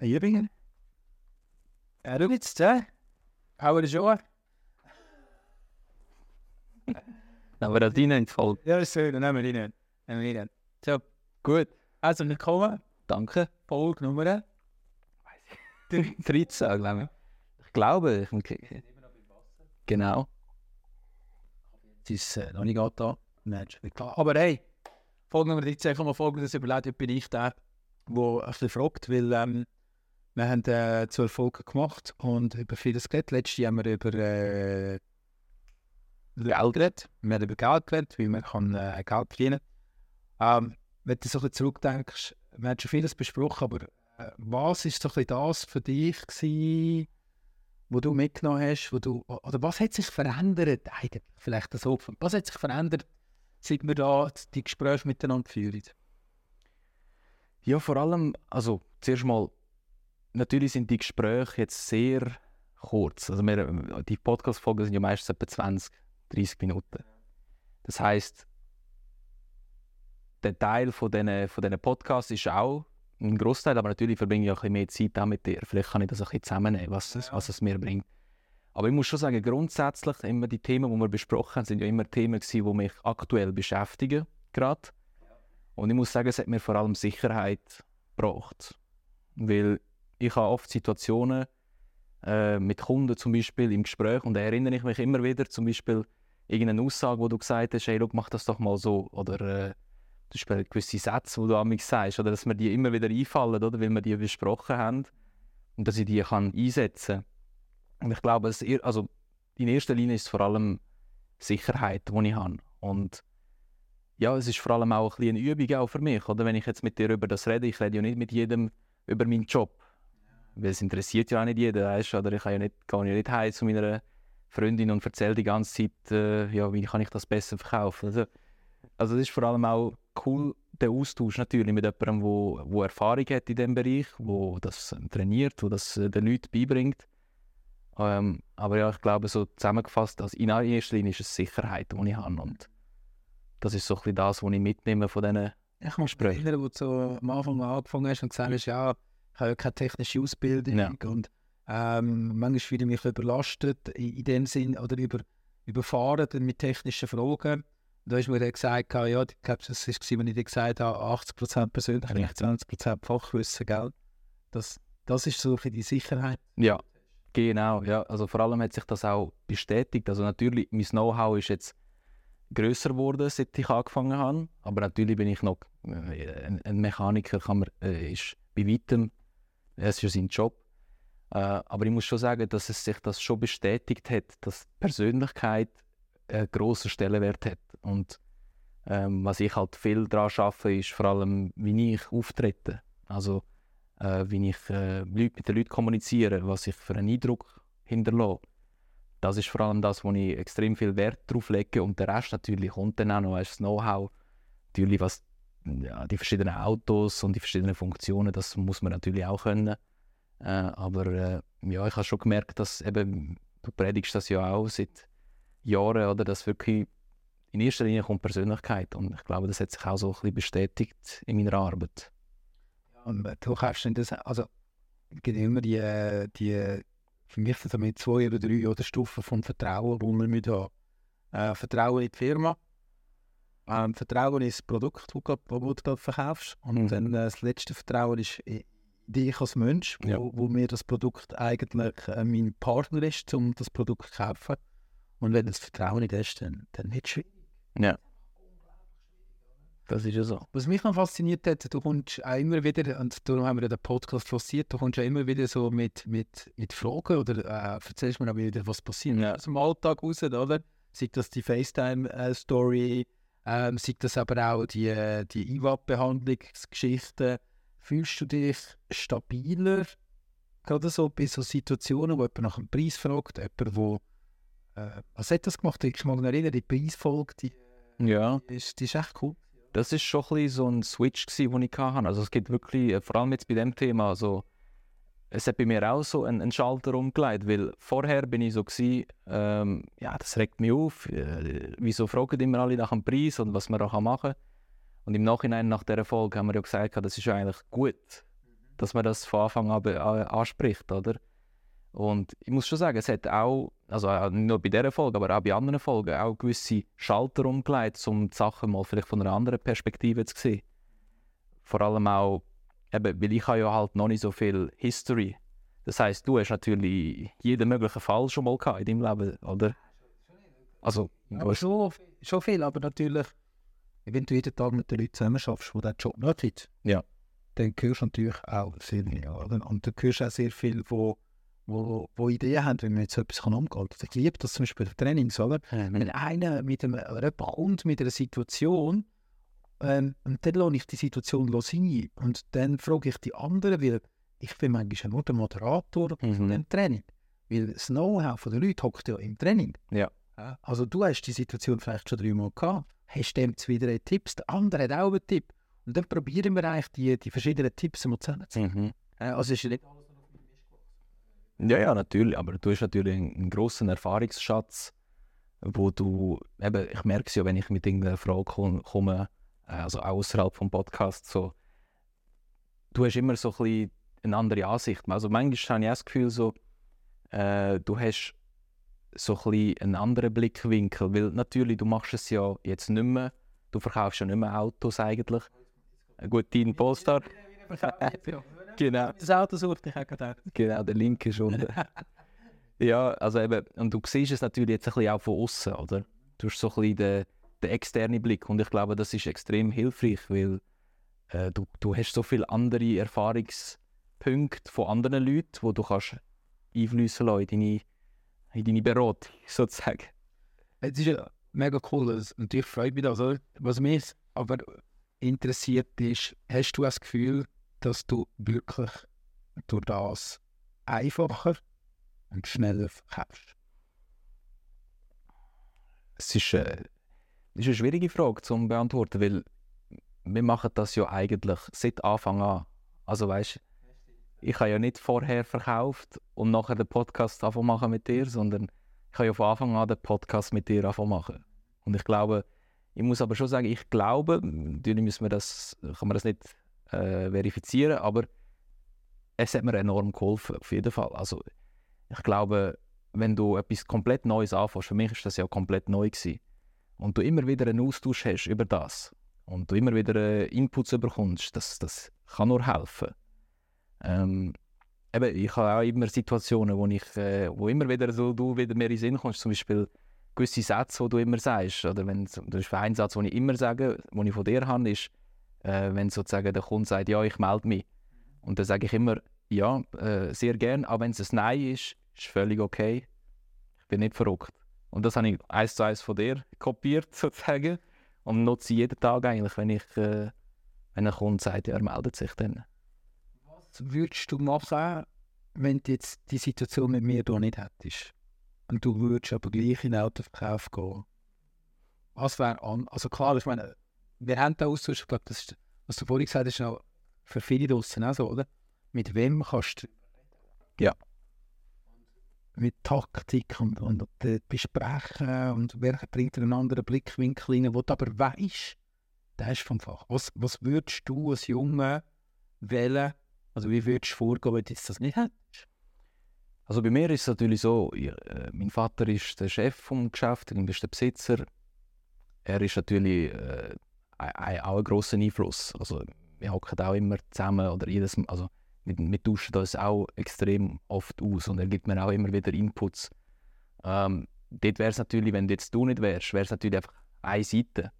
Übungen. Ja, du jetzt, hä? Hauen wir schon? Aber da rein in die Folge. Ja, ist schön, dann nehmen wir ihn. Nehmen wir ihn. So, gut. Also, willkommen. Danke. Folge Nummer 13, glaube ich. Ich glaube, ich, genau. Es ist äh, noch nicht gerade da. Nein, ist nicht klar. Aber hey, Folge Nummer 13, ich habe mir folgendes überlegt, ob bin ich der, der ein bisschen fragt, weil ähm, wir haben äh, zwölf Folgen gemacht und über vieles geredet. Letztes Jahr haben wir über äh, Geld geredet. Wir haben über Geld geredet, wie man kann, äh, Geld verdienen kann. Ähm, wenn du so ein zurückdenkst, wir haben schon vieles besprochen, aber äh, was ist so das für dich gewesen, wo du mitgenommen hast, wo du, oder was hat sich verändert eigentlich, vielleicht so, was hat sich verändert, seit wir da die Gespräche miteinander führen? Ja, vor allem, also zuerst mal, natürlich sind die Gespräche jetzt sehr kurz. Also wir, die Podcast-Folgen sind ja meistens etwa 20, 30 Minuten. Das heißt, der Teil von diesen, von Podcasts ist auch ein Großteil, aber natürlich verbringe ich auch ein mehr Zeit auch mit dir. Vielleicht kann ich das ein bisschen zusammennehmen, was, es, was es mir bringt. Aber ich muss schon sagen, grundsätzlich immer die Themen, die wir besprochen haben, sind ja immer Themen gewesen, die mich aktuell beschäftigen gerade. Und ich muss sagen, es hat mir vor allem Sicherheit gebracht. Weil ich habe oft Situationen äh, mit Kunden zum Beispiel im Gespräch und da erinnere ich mich immer wieder zum Beispiel irgendeine Aussage, wo du gesagt hast, hey, look, mach das doch mal so. Oder äh, zum Beispiel gewisse Sätze, die du an mich sagst, oder dass mir die immer wieder einfallen, oder, weil wir die besprochen haben und dass ich die kann einsetzen kann. Und ich glaube, es, also in erster Linie ist es vor allem Sicherheit, die ich habe. Und ja, es ist vor allem auch ein eine Übung auch für mich, oder? Wenn ich jetzt mit dir über das rede, ich rede ja nicht mit jedem über meinen Job. Weil es interessiert ja auch nicht jeden, weißt, oder? Ich kann ja nicht, gehe ja nicht heim zu meiner Freundin und erzähle die ganze Zeit, äh, ja, wie kann ich das besser verkaufen. Also, also es ist vor allem auch cool, der Austausch natürlich mit jemandem, wo, wo Erfahrung hat in diesem Bereich, wo das trainiert, wo das äh, den Leuten beibringt. Ähm, aber ja, ich glaube, so zusammengefasst, also in erster Linie ist es Sicherheit, die ich habe. Und das ist so ein bisschen das, was ich mitnehme von diesen Ich muss mich erinnern, wo du so am Anfang mal angefangen hast und gesagt hast, ja, ich habe ja keine technische Ausbildung Ja. und ähm, manchmal fühle ich mich überlastet in, in dem Sinn oder über, überfahren mit technischen Fragen. Und da du mir dann gesagt, ja, ich glaube, das war, wenn ich dir gesagt habe, 80% Persönlichkeit, 20% Fachwissen, gell? Das, das ist so die Sicherheit. Ja, genau. Ja. Also vor allem hat sich das auch bestätigt. Also natürlich, mein Know-how ist jetzt grösser geworden, seit ich angefangen habe. Aber natürlich bin ich noch äh, ein, ein Mechaniker, kann man, äh, ist bei weitem, es ist ja sein Job. Äh, aber ich muss schon sagen, dass es sich das schon bestätigt hat, dass Persönlichkeit einen grossen Stellenwert hat. Und ähm, was ich halt viel daran arbeite, ist vor allem, wie ich auftrete. Also äh, wie ich äh, mit den Leuten kommuniziere, was ich für einen Eindruck hinterlasse. Das ist vor allem das, wo ich extrem viel Wert drauf lege. Und der Rest natürlich kommt dann auch noch als Know-how. Natürlich, was ja, die verschiedenen Autos und die verschiedenen Funktionen, das muss man natürlich auch können. Äh, aber äh, ja, ich habe schon gemerkt, dass eben, du predigst das ja auch seit Jahren, oder, dass wirklich in erster Linie kommt Persönlichkeit. Und ich glaube, das hat sich auch so ein bisschen bestätigt in meiner Arbeit. Und äh, du kannst das, also es gibt immer die, äh, die für mich sind damit zwei oder drei oder Stufen von Vertrauen, die man mit haben. Äh, Vertrauen in die Firma, ähm, Vertrauen in das Produkt, das du wo du gerade verkaufst und Mhm. dann äh, das letzte Vertrauen ist in dich als Mensch, wo, Ja. wo mir das Produkt eigentlich äh, mein Partner ist, um das Produkt zu kaufen. Und wenn du das Vertrauen nicht hast, dann, dann wird es schwierig. Ja. Das ist ja so. Was mich noch fasziniert hat, du kommst auch immer wieder, und darum haben wir ja den Podcast forciert, du kommst ja immer wieder so mit, mit, mit Fragen oder äh, erzählst mir auch wieder, was passiert Ja. aus dem Alltag raus, oder? Sei das die FaceTime-Story, ähm, sei das aber auch die, äh, die IWAP-Behandlungsgeschichten. Fühlst du dich stabiler, gerade so bei so Situationen, wo jemand nach dem Preis fragt, jemand, wo äh, was hat das gemacht? Ich mag mich erinnern, die Preisfolge, die, Ja. die, ist, die ist echt cool. Das ist schon ein so ein Switch, gewesen, den ich hatte. Also es gibt wirklich, äh, vor allem jetzt bei dem Thema, also es hat bei mir auch so einen, einen Schalter umgelegt, weil vorher bin ich so gewesen, ähm, ja, das regt mich auf, äh, wieso fragen immer alle nach dem Preis und was man da machen kann. Und im Nachhinein, nach dieser Folge, haben wir ja gesagt, das ist eigentlich gut. dass man das von Anfang an anspricht, oder? Und ich muss schon sagen, es hat auch, also äh, nicht nur bei dieser Folge, aber auch bei anderen Folgen, auch gewisse Schalter umgelegt, um die Sachen mal vielleicht von einer anderen Perspektive zu sehen. Vor allem auch, eben, weil ich habe ja halt noch nicht so viel History. Das heißt, du hast natürlich jeden möglichen Fall schon mal gehabt in deinem Leben, oder? Also, Aber schon, schon viel, aber natürlich, wenn du jeden Tag mit den Leuten zusammen schaffst, die diesen Job nicht haben, Ja. dann hörst du natürlich auch sehr viel. Oder? Und du hörst auch sehr viel, wo, wo, wo Ideen haben, wie man jetzt so etwas kann umgehen kann. Ich liebe das zum Beispiel in Trainings, oder? Wenn einer mit einem, kommt mit einer Situation, ähm, und dann lasse ich die Situation sein. Und dann frage ich die anderen, weil ich bin manchmal nur der Moderator von Mhm. dem Training. Weil das Know-how der Leute hockt ja im Training. Ja. Also du hast die Situation vielleicht schon dreimal gehabt, hast dem wieder einen Tipps, der andere hat auch einen Tipp. Und dann probieren wir eigentlich die, die verschiedenen Tipps mal zusammenzuziehen. Mhm. Also es ist ja nicht Ja, ja, natürlich. Aber du hast natürlich einen, grossen Erfahrungsschatz, wo du, eben, ich merke es ja, wenn ich mit irgendeiner Frage kom- komme, also auch außerhalb vom Podcast, so, du hast immer so ein bisschen eine andere Ansicht. Also manchmal habe ich das Gefühl, so, äh, du hast so ein bisschen einen anderen Blickwinkel, weil natürlich, du machst es ja jetzt nicht mehr, du verkaufst ja nicht mehr Autos eigentlich. Äh, Gut, dein Polestar. genau. Das Auto sucht ich auch gerade Genau, der Link ist unten. ja, also eben, und du siehst es natürlich jetzt ein bisschen auch von außen, oder? Du hast so ein bisschen den, den externen Blick und ich glaube, das ist extrem hilfreich, weil äh, du, du hast so viele andere Erfahrungspunkte von anderen Leuten, wo du kannst einfließen lassen in deine, in deine Beratung, sozusagen. Es ist ja mega cool das- und ich freue mich das. Oder? Was mich aber interessiert ist, hast du das Gefühl, dass du wirklich durch das einfacher und schneller verkaufst? Es ist, äh, ist eine schwierige Frage zu beantworten, weil wir machen das ja eigentlich seit Anfang an. Also weißt ich habe ja nicht vorher verkauft und nachher den Podcast machen mit dir, sondern ich habe ja von Anfang an den Podcast mit dir machen. Und ich glaube, ich muss aber schon sagen, ich glaube, natürlich müssen wir das, kann man das nicht äh, verifizieren, aber es hat mir enorm geholfen, auf jeden Fall. Also ich glaube, wenn du etwas komplett Neues anfängst, für mich ist das ja komplett neu gewesen, und du immer wieder einen Austausch hast über das und du immer wieder äh, Inputs bekommst, das, das kann nur helfen. Ähm, eben, ich habe auch immer Situationen, wo ich, äh, wo immer wieder so du wieder mehr in den Sinn kommst, zum Beispiel gewisse Sätze, die du immer sagst, oder wenn zum Beispiel ein Satz, den ich immer sage, den ich von dir habe, ist, äh, wenn sozusagen der Kunde sagt, ja, ich melde mich, und dann sage ich immer, ja, äh, sehr gern, aber wenn es ein Nein ist, ist völlig okay. Ich bin nicht verrückt. Und das habe ich eins zu eins von dir kopiert, sozusagen. Und nutze jeden Tag eigentlich, wenn ich, äh, wenn ein Kunde sagt, ja, er meldet sich dann. Was würdest du machen, wenn du jetzt die Situation mit mir hier nicht hättest? Und du würdest aber gleich in den Autoverkauf gehen? Was wäre an? Also klar, ich meine, wir haben den Austausch, ich glaube, das ist, was du vorhin gesagt hast, ist auch für viele draussen auch so, oder? Mit wem kannst du Ja. Mit Taktik und, und äh, besprechen und wer bringt einen anderen Blickwinkel rein, wo du aber weißt, der ist vom Fach. Was, was würdest du als Junge wählen? Also wie würdest du vorgehen, wenn du das nicht hättest? Also bei mir ist es natürlich so, ich, äh, mein Vater ist der Chef vom Geschäft, er ist der Besitzer. Er ist natürlich äh, ein- ein- auch ein grosser Einfluss. Also wir hocken auch immer zusammen oder jedes Mal, also wir, wir tauschen das auch extrem oft aus und er gibt mir auch immer wieder Inputs. Ähm, dort wäre es natürlich, wenn jetzt du nicht wärst, wäre es natürlich einfach eine Seite.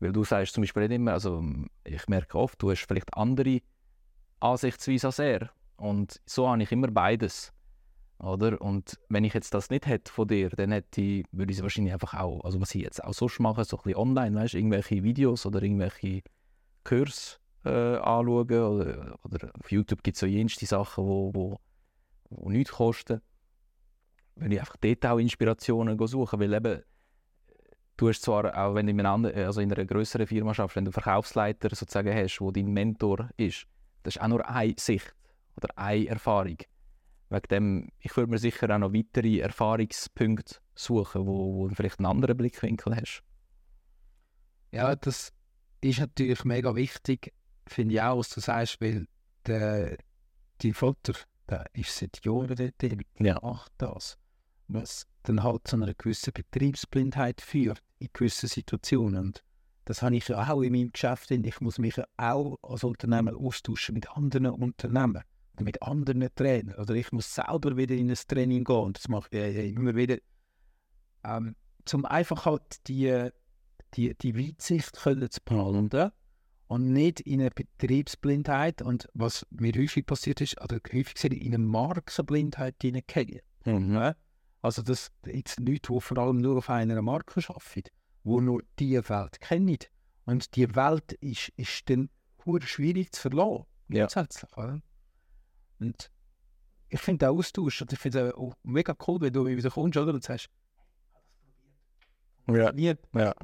Weil du sagst zum Beispiel nicht immer, also ich merke oft, du hast vielleicht andere Ansichtsweise als er. Und so habe ich immer beides. Oder? Und wenn ich jetzt das nicht hätte von dir, dann hätte ich, würde ich es wahrscheinlich einfach auch, also was ich jetzt auch sonst mache, so ein bisschen online, weißt, irgendwelche Videos oder irgendwelche Kurs äh, anschauen. Oder, oder auf YouTube gibt es so jenste Sachen, wo, wo, wo nichts kosten. Wenn ich einfach dort auch Inspirationen suchen, weil eben, du hast zwar auch, wenn du in einer, also in einer größeren Firma schaffst, wenn du einen Verkaufsleiter sozusagen hast, wo dein Mentor ist, das ist auch nur eine Sicht oder eine Erfahrung. Wegen dem, ich würde mir sicher auch noch weitere Erfahrungspunkte suchen, wo, wo du vielleicht einen anderen Blickwinkel hast. Ja, das ist natürlich mega wichtig, finde ich auch, was du sagst, weil der, dein Vater, der ist seit Jahren dort, Ja. macht das. Was dann halt zu einer gewissen Betriebsblindheit führt in gewissen Situationen. Und das habe ich ja auch in meinem Geschäft. Ich muss mich ja auch als Unternehmer austauschen mit anderen Unternehmern, oder mit anderen Trainern. Oder ich muss selber wieder in ein Training gehen. Und das mache ich ja immer wieder. Ähm, zum einfach halt die, die, die Weitsicht können zu behalten und nicht in eine Betriebsblindheit und was mir häufig passiert ist, oder häufig gesehen, in eine Markenblindheit hineingehen. Mhm. Also das jetzt Leute, die vor allem nur auf einer Marke arbeiten, die nur diese Welt kennen. Und die Welt ist, ist dann schwierig zu verlassen. Ja. Grundsätzlich, oder? Und ich finde den Austausch, und ich finde es auch mega cool, wenn du wieder kommst, oder? Und sagst, Ja. funktioniert. Ja.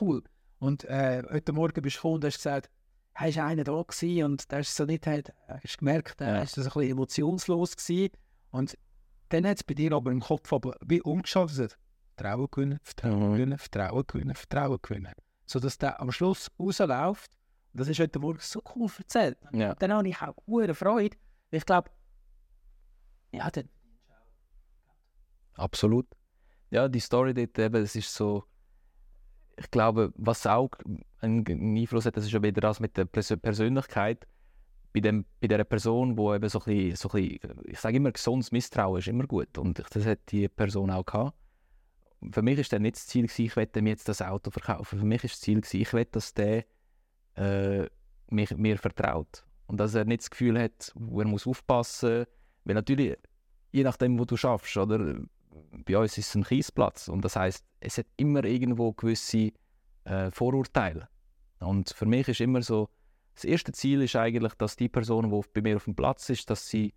Cool. Und äh, heute Morgen bist du gekommen und hast gesagt, er ist einer da gewesen und der ist so nicht, hast gemerkt, er Ja. ist so ein bisschen emotionslos gewesen. Und dann hat es bei dir aber im Kopf aber wie umgeschaltet. Vertrauen gewinnen, Vertrauen Mhm. gewinnen, Vertrauen gewinnen, Vertrauen gewinnen. Sodass der am Schluss rausläuft. Und das ist heute Morgen so cool erzählt. Ja. Dann habe ich auch hure Freude. Ich glaube, ja, dann, Absolut. Ja, die Story dort eben, es ist so, ich glaube, was auch einen Einfluss hat, das ist ja wieder das mit der Pers Persönlichkeit. Bei, dem, bei dieser Person, die eben so ein bisschen, so ein bisschen ich sage immer, gesundes Misstrauen ist immer gut. Und das hat die Person auch gehabt. Für mich ist dann nicht das Ziel, gewesen, ich möchte ihm jetzt das Auto verkaufen. Für mich ist das Ziel, gewesen, ich will, dass der äh, mich, mir vertraut. Und dass er nicht das Gefühl hat, er muss aufpassen Weil natürlich, je nachdem, wo du schaffst, oder? Bei uns ist es ein Kiesplatz. Und das heißt, es hat immer irgendwo gewisse äh, Vorurteile. Und für mich ist immer so, das erste Ziel ist eigentlich, dass die Person, die bei mir auf dem Platz ist, dass sie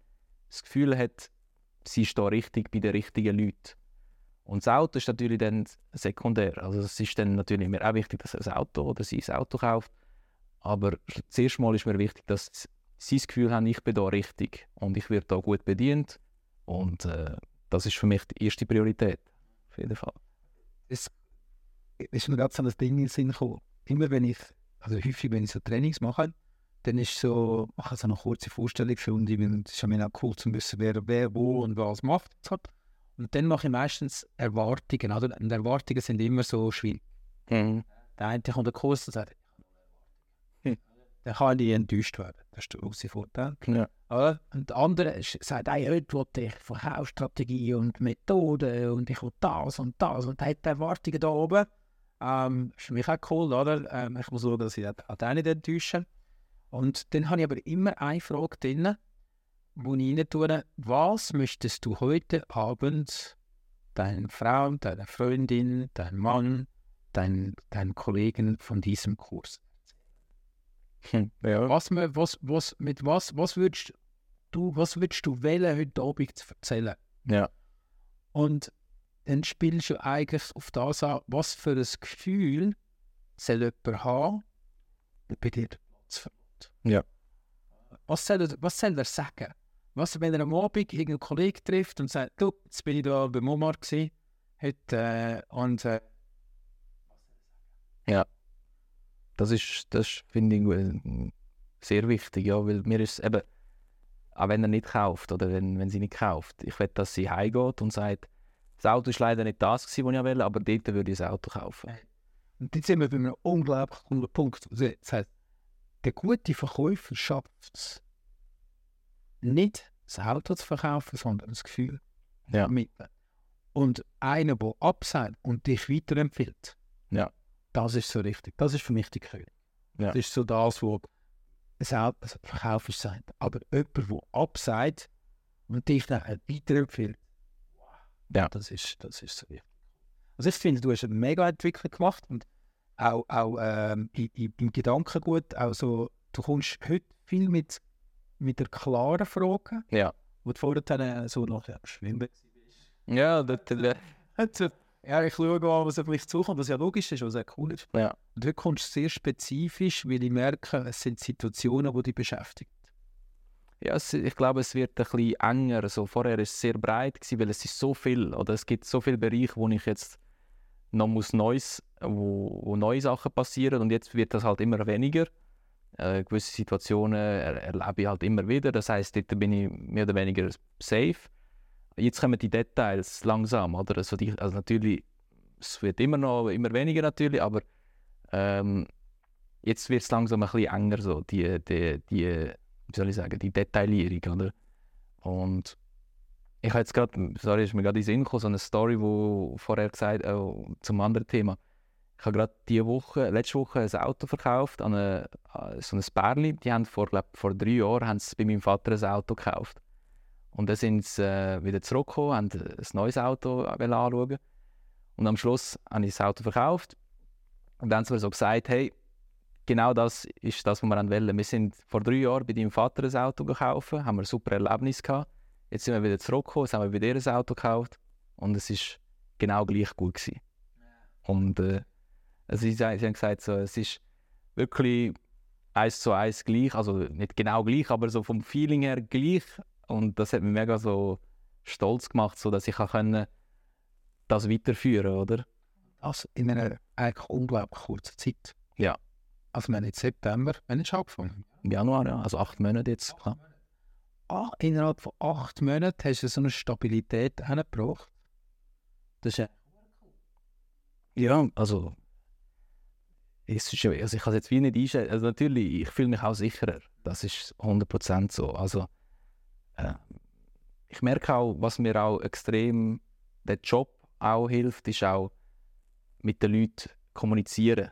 das Gefühl hat, sie ist da richtig bei den richtigen Leuten. Und das Auto ist natürlich dann sekundär. Also es ist dann natürlich mir auch wichtig, dass er ein Auto oder sie ein Auto kauft. Aber zuerst mal ist mir wichtig, dass sie das Gefühl haben, ich bin da richtig und ich werde da gut bedient. Und äh, das ist für mich die erste Priorität. Auf jeden Fall. es ist mir gerade so ein Ding in den Sinn gekommen. Immer wenn ich, also häufig, wenn ich so Trainings mache, dann ist so, mache ich so eine kurze Vorstellung für und es ist mir auch cool zu wissen, wer, wer wo und was macht. Und dann mache ich meistens Erwartungen, oder? Und Erwartungen sind immer so schwierig. Der eine kommt der Kurs und sagt. Dann kann ich enttäuscht werden. Das ist der große Vorteil. Ja. Oder? Und der andere sagt, hey, heute will ich Verkaufsstrategie und Methoden und ich will das und das und hat die Erwartungen da oben. Ähm, ist für mich auch cool, oder? Ähm, ich muss schauen, dass ich auch den nicht enttäusche. Und dann habe ich aber immer eine Frage drin, wo ich rein tue, was möchtest du heute Abend deiner Frau, deiner Freundin, deinem Mann, deinen, deinen Kollegen von diesem Kurs Ja. was, was, was, mit was, was würdest du, was würdest du wählen, heute Abend zu erzählen? Ja. Und dann spielst du eigentlich auf das an, was für ein Gefühl soll jemand haben, der bei dir Platz verlässt. Ja. Was soll, er, was soll er sagen? Was, wenn er am Abend irgendeinen Kollegen trifft und sagt, du, jetzt bin ich da beim Omar gewesen, heute, äh, und äh, Das ist, das finde ich, äh, sehr wichtig, ja, weil mir ist eben, auch wenn er nicht kauft oder wenn, wenn sie nicht kauft, ich will, dass sie heimgeht und sagt, das Auto ist leider nicht das was ich wollte, aber dort würde ich das Auto kaufen. Und jetzt sind wir bei einem unglaublich coolen Punkt. Das heißt, der gute Verkäufer schafft es, nicht das Auto zu verkaufen, sondern das Gefühl Ja. vermitteln. Und einer, der absagt und dich weiterempfiehlt, Ja. Das ist so richtig. Das ist für mich die König. Ja. Das ist so das, wo auch also Verkauf ist sein. Aber jemand, der absagt und dich dann weiterempfiehlt, Ja. das ist, das ist so wichtig. Also ich finde, du hast eine mega Entwicklung gemacht und auch, auch ähm, im Gedankengut, auch so, du kommst heute viel mit, mit der klaren Frage, Ja. wo du vorher so nach ja, Schwimmen Ja, das, das, ja, ich schaue mal, was auf mich zukommt, was ja logisch ist, was sehr cool ist. Ja. Und heute kommst du sehr spezifisch, weil ich merke, es sind Situationen, die dich beschäftigen. Ja, es, ich glaube, es wird ein bisschen enger. Also vorher war es sehr breit, gewesen, weil es ist so viel, oder es gibt so viele Bereiche, wo ich jetzt noch muss Neues, wo, wo neue Sachen passieren und jetzt wird das halt immer weniger. Äh, gewisse Situationen er erlebe ich halt immer wieder. Das heißt, dort bin ich mehr oder weniger safe. Jetzt kommen die Details langsam, oder? Also, die, also natürlich, es wird immer noch immer weniger natürlich, aber ähm, jetzt wird es langsam ein bisschen enger, so, die, die, die, wie soll ich sagen, die Detaillierung, oder? Und ich habe jetzt gerade, sorry, ist mir gerade in den Sinn gekommen, so eine Story, wo vorher gesagt, äh, zum anderen Thema. Ich habe gerade diese Woche, letzte Woche ein Auto verkauft an, eine, an so ein Pärli. Die haben vor, glaub, vor drei Jahren haben sie bei meinem Vater ein Auto gekauft. Und dann sind sie äh, wieder zurückgekommen, haben ein neues Auto anschauen. Und am Schluss habe ich das Auto verkauft. Und dann haben sie mir so gesagt, hey, genau das ist das, was wir wollen. Wir sind vor drei Jahren bei deinem Vater ein Auto gekauft, haben ein super Erlebnis gehabt. Jetzt sind wir wieder zurückgekommen, jetzt haben wir bei dir ein Auto gekauft und es ist genau gleich gut gewesen. Und äh, also sie, sie haben gesagt, so, es ist wirklich eins zu eins gleich, also nicht genau gleich, aber so vom Feeling her gleich. Und das hat mich mega so stolz gemacht, so dass ich auch können das weiterführen, oder? Das in einer eigentlich unglaublich kurzen Zeit. Ja. Also wir haben jetzt September, wann ist angefangen? Im Januar, ja, also acht Monate jetzt. Klar. Ah, innerhalb von acht Monaten hast du so eine Stabilität hingebracht. Das ist ja Ja, also, es ist, ja- also ich kann es jetzt wie nicht einstellen. Also natürlich, ich fühle mich auch sicherer. Das ist 100% so. Also, ich merke auch, was mir auch extrem der Job auch hilft, ist auch mit den Leuten kommunizieren.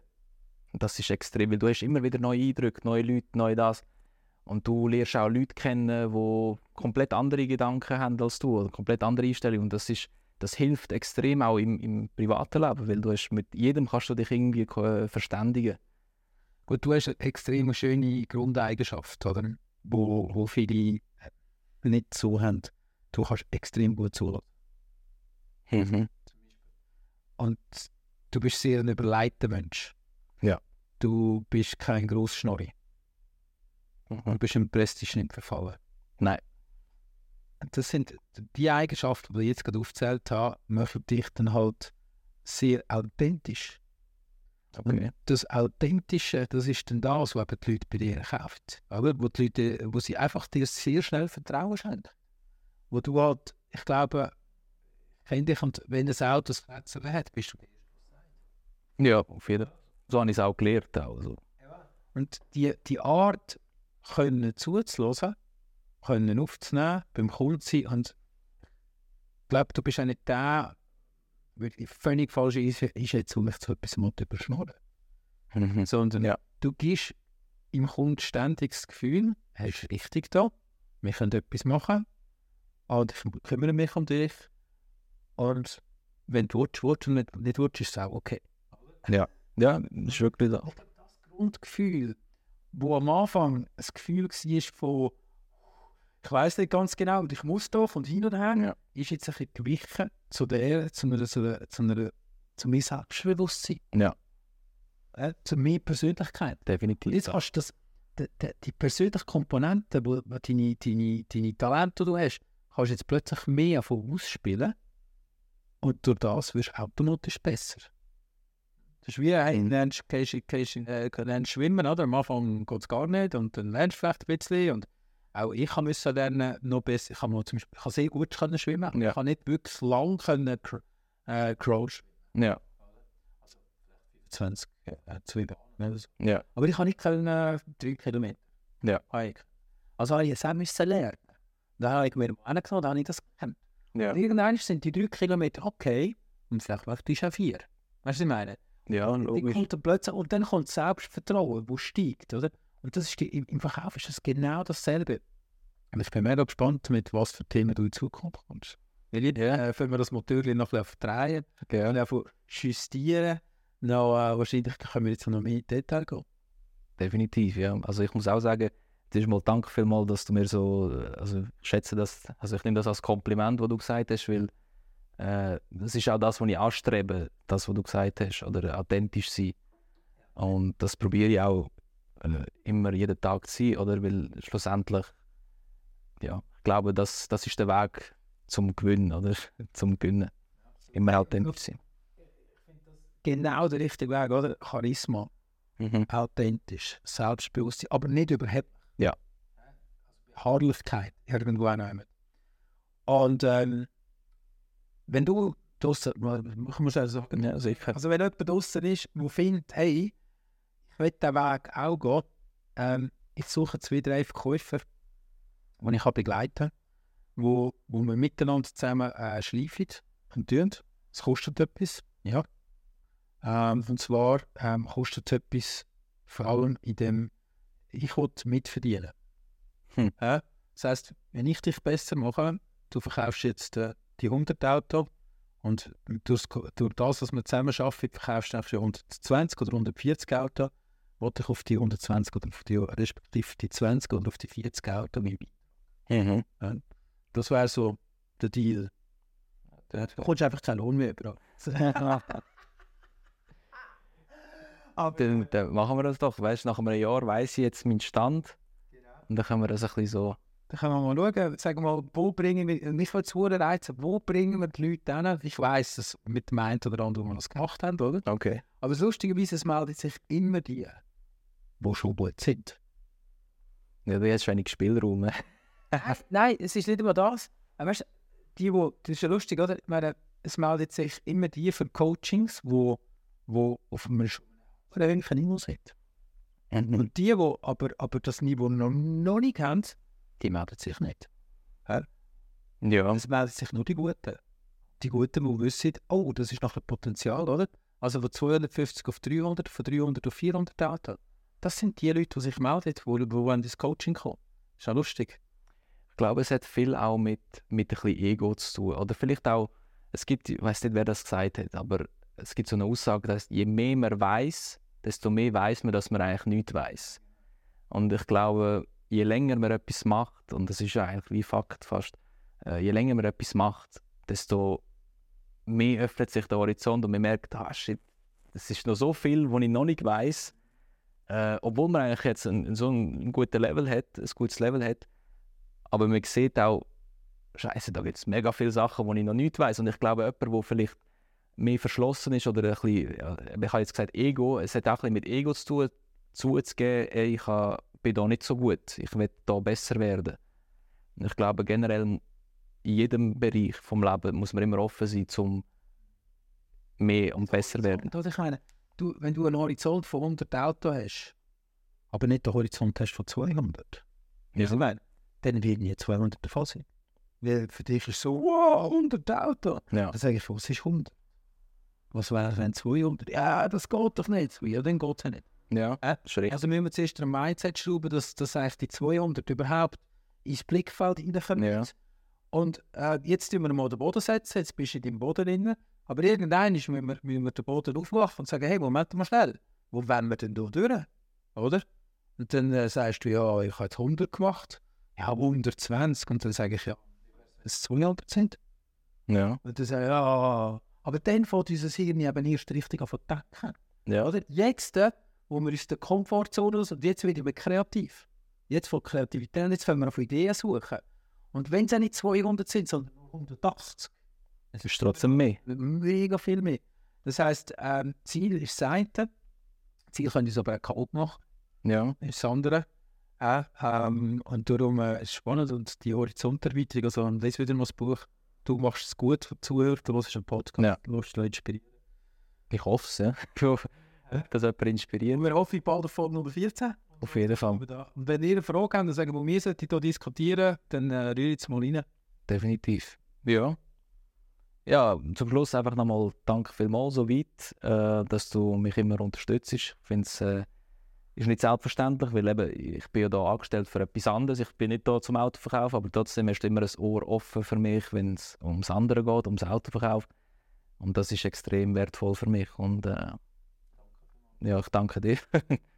Und das ist extrem, weil du hast immer wieder neue Eindrücke, neue Leute, neu das. Und du lernst auch Leute kennen, die komplett andere Gedanken haben als du, oder komplett andere Einstellungen. Und das, ist, das hilft extrem auch im, im privaten Leben, weil du hast mit jedem kannst du dich irgendwie äh, verständigen. Gut, du hast eine extrem schöne Grundeigenschaft, oder? Wo, wo viele nicht so haben. Du kannst extrem gut zuhören. Und du bist sehr ein überleiteter Mensch. Ja. Du bist kein Grossschnorri. Du bist im Prestige nicht verfallen. Nein. Das sind die Eigenschaften, die ich jetzt gerade aufgezählt habe, machen dich dann halt sehr authentisch. Okay. Und das Authentische, das ist dann das, was eben die Leute bei dir kaufen. Oder? Wo, die Leute, wo sie einfach dir sehr schnell Vertrauen schenken. Wo du halt, ich glaube, kenn dich und wenn das Auto das Fenster hat, bist du Ja, auf jeden Fall. So habe ich es auch gelernt. Auch, so. Und die, die Art, können zuzuhören, können aufzunehmen, beim Kunden zu sein. Und ich glaube, du bist auch nicht der, wirklich völlig falsche Einschätzung, mich zu etwas mal überschnorren. Sondern Ja. du gibst im Kunden ständig das Gefühl, er ist richtig da, wir können etwas machen, und ich kümmere mich um dich. Und wenn du willst, willst und nicht, nicht willst, ist es auch okay. Ja, das ist wirklich so. das Grundgefühl, wo am Anfang ein Gefühl war von, ich weiß nicht ganz genau, und ich muss doch und hin und her, Ja. ist jetzt ein bisschen gewichen zu der, zu einer, zu einer, zu einer, zu meinem Selbstbewusstsein, Ja, äh, zu meiner Persönlichkeit. Und definitiv. jetzt hast du das, die, die, die persönliche Komponente, wo, wo deine, deine, deine Talente, die du hast, kannst du jetzt plötzlich mehr davon ausspielen und durch das wirst du automatisch besser. Das ist wie, hey, Mhm. lernst, gehst, gehst, äh, lernst schwimmen, oder? Am Anfang geht es gar nicht und dann lernst du vielleicht ein bisschen und auch ich musste lernen, noch besser, ich habe zum Beispiel, ich habe sehr gut können schwimmen, aber Ja. ich habe nicht wirklich lang können äh, schwimmen. Ja, 20, äh, oder so. ja, Aber ich kann nicht können, äh, drei Kilometer. Ja. Habe. Also habe ich es auch müssen lernen. Dann habe ich mir gesagt, dann habe ich das gelernt. ja. Und irgendwann sind die drei Kilometer okay und vielleicht möchte ich auch vier. Weißt du, was ich meine? Ja, Die logisch. kommt dann plötzlich, und dann kommt das Selbstvertrauen, das steigt, oder? Und das ist die, im, Verkauf ist das genau dasselbe. Und ich bin mega gespannt, mit was für Themen du in Zukunft kommst. Weil jetzt Ja. äh, wenn wir das Motor noch ein bisschen drehen, Ja, einfach justieren, noch, äh, wahrscheinlich können wir jetzt noch mehr in Detail gehen. definitiv, ja. Also ich muss auch sagen, das ist mal danke vielmals, dass du mir so, äh, also ich schätze das, also ich nehme das als Kompliment, was du gesagt hast, weil äh, das ist auch das, was ich anstrebe, das, was du gesagt hast, oder authentisch sein. Und das probiere ich auch äh, immer jeden Tag zu sein, oder? Weil schlussendlich, ja, ich glaube, das, das ist der Weg zum Gewinnen, oder? zum Gewinnen. Immer authentisch sein. Genau der richtige Weg, oder? Charisma. Mhm. authentisch, Selbstbewusstsein, aber nicht überheblich. Ja. Beharrlichkeit irgendwo auch noch. Und ähm, wenn du draussen, ich muss auch sagen, Ja, sicher. also wenn jemand draussen ist, der findet, hey, ich will diesen Weg auch gehen, ähm, ich suche zwei, drei Verkäufer, die ich begleiten kann, wo, wo wir miteinander zusammen äh, schleifen und tun. Es kostet etwas, ja. Ähm, und zwar ähm, kostet es etwas, vor allem in dem, ich will mitverdienen. Hm. Ja? Das heisst, wenn ich dich besser mache, du verkaufst jetzt äh, die 100 Auto und durch, durch das, was wir zusammen schaffen, verkaufst du einfach 120 oder 140 Auto, wollte ich auf die 120 oder auf die, respektive die 20 oder auf die 40 Auto mit. Mhm. Das wäre so der Deal. Da kommst du einfach keinen Lohn mehr über. Aber Dann, dann machen wir das doch. Weißt nach einem Jahr weiss ich jetzt meinen Stand. Und dann können wir das ein bisschen so. dann können wir mal schauen, sagen wir mal, wo bringen wir, würde es verdammt reizen, wo bringen wir die Leute hin? Ich weiss, dass mit dem einen oder anderen, wir das gemacht haben, oder? Okay. Aber lustigerweise, es melden sich immer die, die schon gut sind. Ja, du hast wenig Spielraum. Nein, es ist nicht immer das. Weißt, die, wo, das ist ja lustig, oder? Ich meine, es meldet sich immer die für Coachings, wo, wo auf einem ähnlichen Niveau sind. Und die, die aber, aber das Niveau noch, noch nicht haben, die melden sich nicht. Ja. Es melden sich nur die Guten. Die Guten, die wissen, oh, das ist noch ein Potenzial, oder? Also von 250 auf 300, von 300 auf 400 Daten. Das sind die Leute, die sich melden, die, die wollen Coaching kommen. Ist ja lustig. Ich glaube, es hat viel auch mit, mit ein bisschen Ego zu tun. Oder vielleicht auch, es gibt, ich weiß nicht, wer das gesagt hat, aber es gibt so eine Aussage, dass je mehr man weiß, desto mehr weiß man, dass man eigentlich nichts weiß. Und ich glaube, je länger man etwas macht, und das ist ja eigentlich wie Fakt fast, äh, je länger man etwas macht, desto mehr öffnet sich der Horizont und man merkt, ah, shit, es ist noch so viel, was ich noch nicht weiß. Äh, obwohl man eigentlich jetzt ein, so ein, gutes Level hat, ein gutes Level hat, aber man sieht auch, Scheiße, da gibt es mega viele Sachen, die ich noch nicht weiß. Und ich glaube, jemand, der vielleicht mehr verschlossen ist oder ein bisschen, ja, ich habe jetzt gesagt Ego, es hat auch ein bisschen mit Ego zu tun, zuzugeben, ey, ich ha- bin da nicht so gut, ich will da besser werden. Und ich glaube generell in jedem Bereich vom Leben muss man immer offen sein, um mehr und besser werden. Und ich meine, du, wenn du einen Horizont von 100 Autos hast, aber nicht den Horizont hast von 200, Ja. ich meine, dann werden nie 200 davon sein. Weil für dich ist so, wow, 100 Autos. Ja. Dann sage ich, was ist 100? Was wäre, wenn 200? Ja, das geht doch nicht. Ja, dann geht es ja nicht. Ja, Äh? Also müssen wir zuerst ein Mindset schrauben, dass, dass eigentlich die 200 überhaupt ins Blickfeld reinkommen. Ja. Und äh, jetzt tun wir mal den Boden setzen, jetzt bist du in deinem Boden drin. Aber irgendwann müssen wir, müssen wir den Boden aufmachen und sagen, hey, Moment mal schnell, wo wollen wir denn da durch? Oder? Und dann äh, sagst du, ja, ich habe jetzt 100 gemacht. Ja, 120. Und dann sage ich, ja, es 200 sind. Ja. Und dann sage ich, ja, aber dann fängt unser Hirn eben erst richtig an zu denken. Ja. Oder? Jetzt, äh, wo wir aus der Komfortzone raus und jetzt werden wir kreativ. Jetzt von Kreativität, jetzt fangen wir auf Ideen suchen. Und wenn es nicht 200 sind, sondern nur 180, Es ist trotzdem mehr. mega viel mehr. Das heisst, ähm, Ziel ist das eine. Ziel können uns aber auch kaputt machen, Ja. ist das andere. Äh, ähm, und darum äh, ist es spannend und die Horizonterweiterung, also und das wieder mal das Buch. Du machst es gut für die Zuhörer, du hörst einen Podcast, Ja. du lässt Leute inspirieren. Ich hoffe es, ja. Ich hoffe, dass jemand inspiriert. Und wir hoffen, bald auf Folge Nummer 14. Auf jeden Fall. Und wenn ihr eine Frage habt, dann sagen wir, wir sollten hier diskutieren, dann äh, rührt jetzt mal rein. Definitiv. Ja. Ja, zum Schluss einfach nochmal danke vielmals so weit, äh, dass du mich immer unterstützt. Ich finde es äh, ist nicht selbstverständlich, weil eben, ich bin ja da angestellt für etwas anderes. Ich bin nicht da zum Autoverkauf, aber trotzdem du immer ein Ohr offen für mich, wenn es ums andere geht, ums Autoverkauf. Und das ist extrem wertvoll für mich. Und äh, ja, ich danke dir.